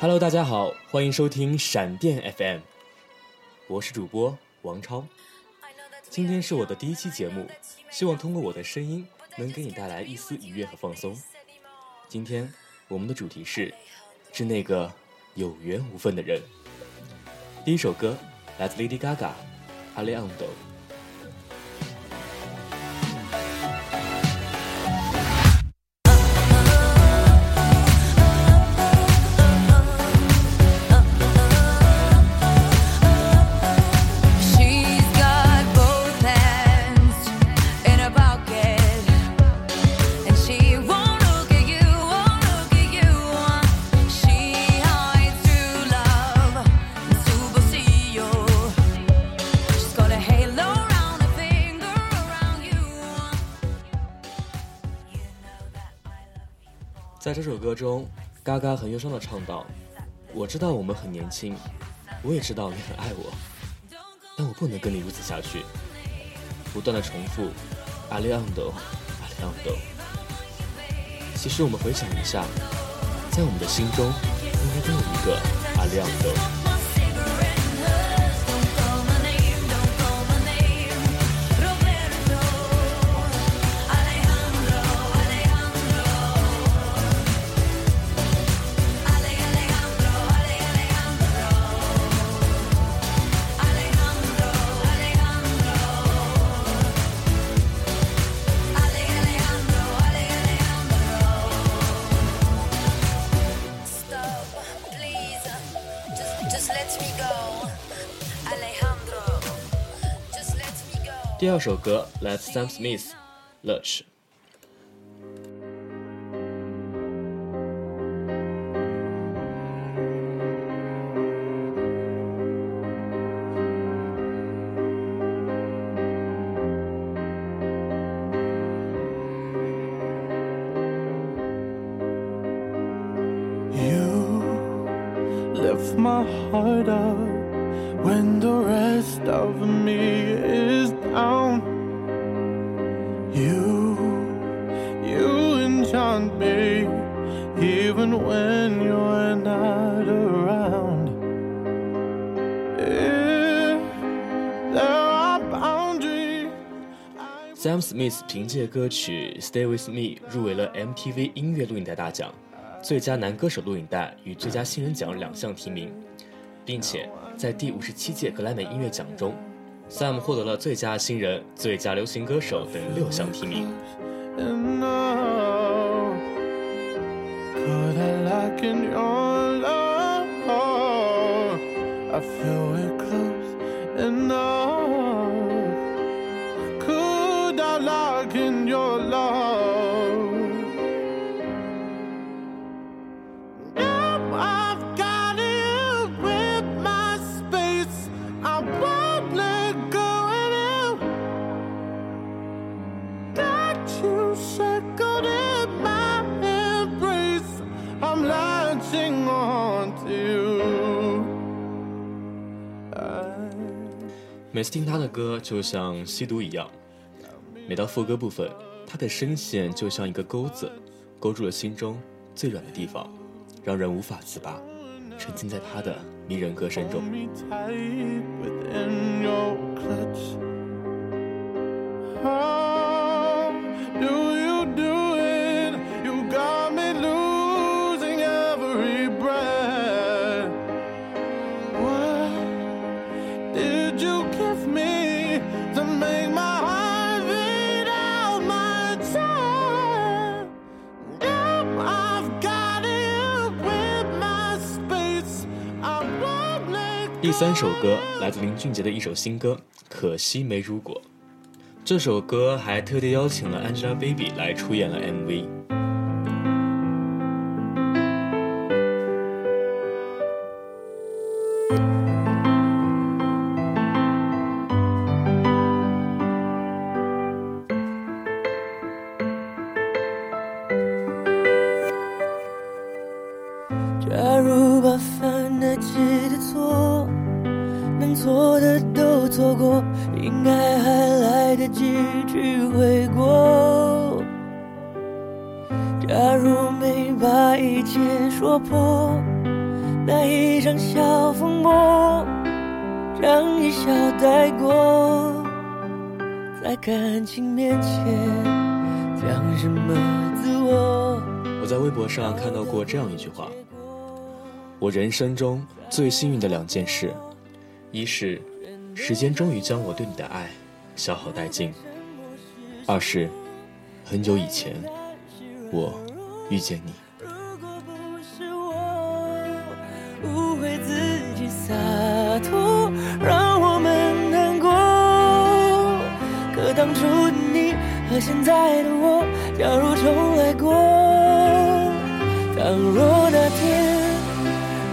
Hello，大家好，欢迎收听闪电 FM，我是主播王超。今天是我的第一期节目，希望通过我的声音能给你带来一丝愉悦和放松。今天我们的主题是致那个有缘无分的人。第一首歌来自 Lady Gaga，《Aleando 在这首歌中，嘎嘎很忧伤的唱道：“我知道我们很年轻，我也知道你很爱我，但我不能跟你如此下去。”不断的重复，阿利昂德，阿利昂德。其实我们回想一下，在我们的心中，应该都有一个阿利昂德。第二首歌来自 Sam Smith，《Lush》。You lift my heart up when the rest of me is down. You, you enchant me even when you're not around. If there are boundaries. I Sam Smith 凭借歌曲《Stay with Me》入围了 MTV 音乐录影带大奖、最佳男歌手录影带与最佳新人奖两项提名， 并且在第五十七届格莱美音乐奖中，Sam 获得了最佳新人、最佳流行歌手等六项提名。每次听他的歌，就像吸毒一样。每到副歌部分，他的声线就像一个钩子，勾住了心中最软的地方，让人无法自拔，沉浸在他的迷人歌声中三首歌来自林俊杰的一首新歌《可惜没如果》，这首歌还特地邀请了 Angelababy 来出演了 MV。假如把犯得起的错，能错的都错过，应该还来得及去悔过。假如没把一切说破，那一场小风波，让一笑带过，在感情面前讲什么自我？我在微博上看到过这样一句话：我人生中最幸运的两件事，一是时间终于将我对你的爱消耗殆尽；二是很久以前我遇见你。洒脱让我们难过，可当初的你和现在的我，假如重来过，倘若那天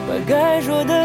把该说的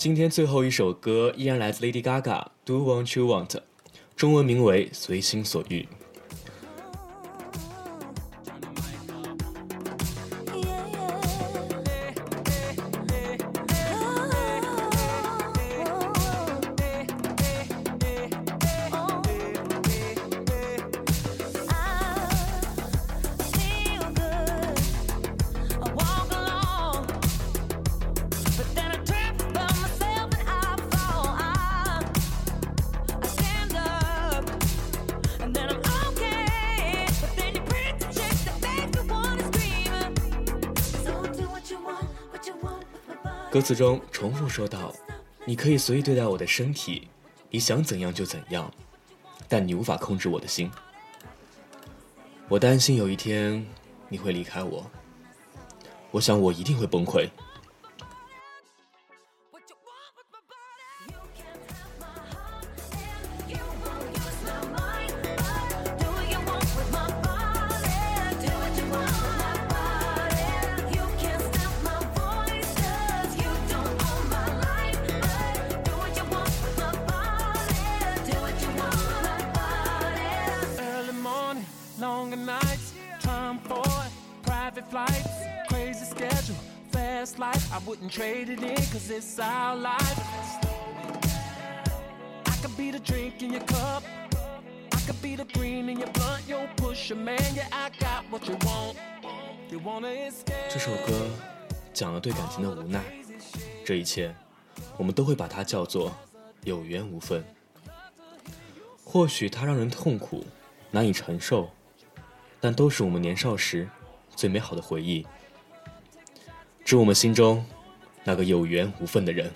今天最后一首歌依然来自 Lady Gaga，《Do What You Want》，中文名为《随心所欲》。歌词中重复说道：“你可以随意对待我的身体，你想怎样就怎样，但你无法控制我的心。我担心有一天你会离开我，我想我一定会崩溃。Crazy schedulefastlifei ”wouldn't trade it in cause it's our life i could be the drink in your cup i could be the green in your blunt yo push a man yeah i got what you want you wanna escape 这首歌讲了对感情的无奈这一切我们都会把它叫做有缘无分或许它让人痛苦难以承受但都是我们年少时最美好的回忆致我们心中那个有缘无分的人。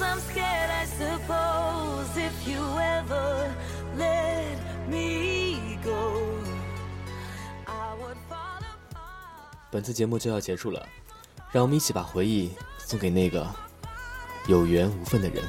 I'm scared，I suppose if you ever let me go，I would fall apart。本次节目就要结束了，让我们一起把回忆送给那个有缘无分的人。